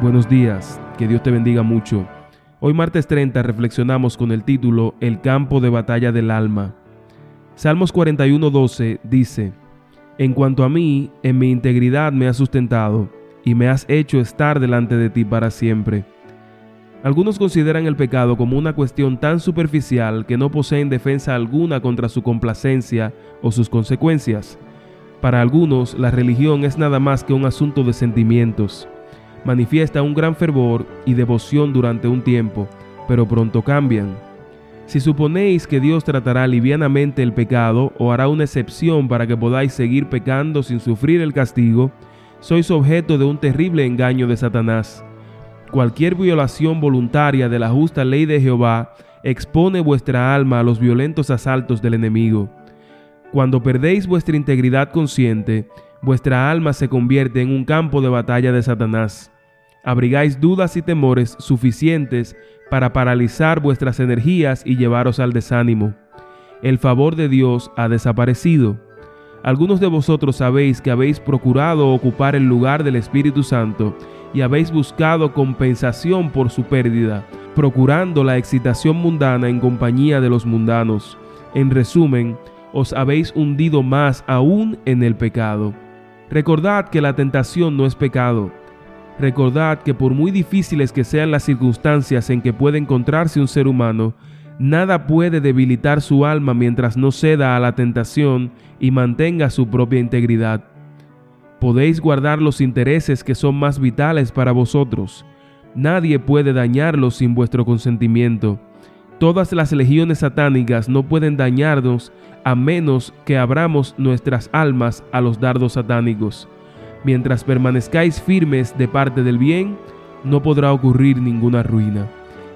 Buenos días, que Dios te bendiga mucho. Hoy martes 30 reflexionamos con el título El campo de batalla del alma. Salmos 41:12 dice, En cuanto a mí, en mi integridad me has sustentado y me has hecho estar delante de ti para siempre. Algunos consideran el pecado como una cuestión tan superficial que no poseen defensa alguna contra su complacencia o sus consecuencias. Para algunos, la religión es nada más que un asunto de sentimientos manifiesta un gran fervor y devoción durante un tiempo, pero pronto cambian. Si suponéis que Dios tratará livianamente el pecado o hará una excepción para que podáis seguir pecando sin sufrir el castigo, sois objeto de un terrible engaño de Satanás. Cualquier violación voluntaria de la justa ley de Jehová expone vuestra alma a los violentos asaltos del enemigo. Cuando perdéis vuestra integridad consciente, vuestra alma se convierte en un campo de batalla de Satanás. Abrigáis dudas y temores suficientes para paralizar vuestras energías y llevaros al desánimo. El favor de Dios ha desaparecido. Algunos de vosotros sabéis que habéis procurado ocupar el lugar del Espíritu Santo y habéis buscado compensación por su pérdida, procurando la excitación mundana en compañía de los mundanos. En resumen, os habéis hundido más aún en el pecado. Recordad que la tentación no es pecado. Recordad que por muy difíciles que sean las circunstancias en que puede encontrarse un ser humano, nada puede debilitar su alma mientras no ceda a la tentación y mantenga su propia integridad. Podéis guardar los intereses que son más vitales para vosotros. Nadie puede dañarlos sin vuestro consentimiento. Todas las legiones satánicas no pueden dañarnos a menos que abramos nuestras almas a los dardos satánicos. Mientras permanezcáis firmes de parte del bien, no podrá ocurrir ninguna ruina.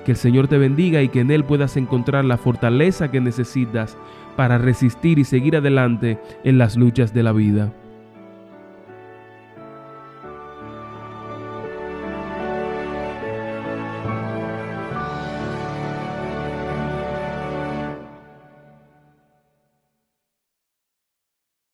Que el Señor te bendiga y que en Él puedas encontrar la fortaleza que necesitas para resistir y seguir adelante en las luchas de la vida.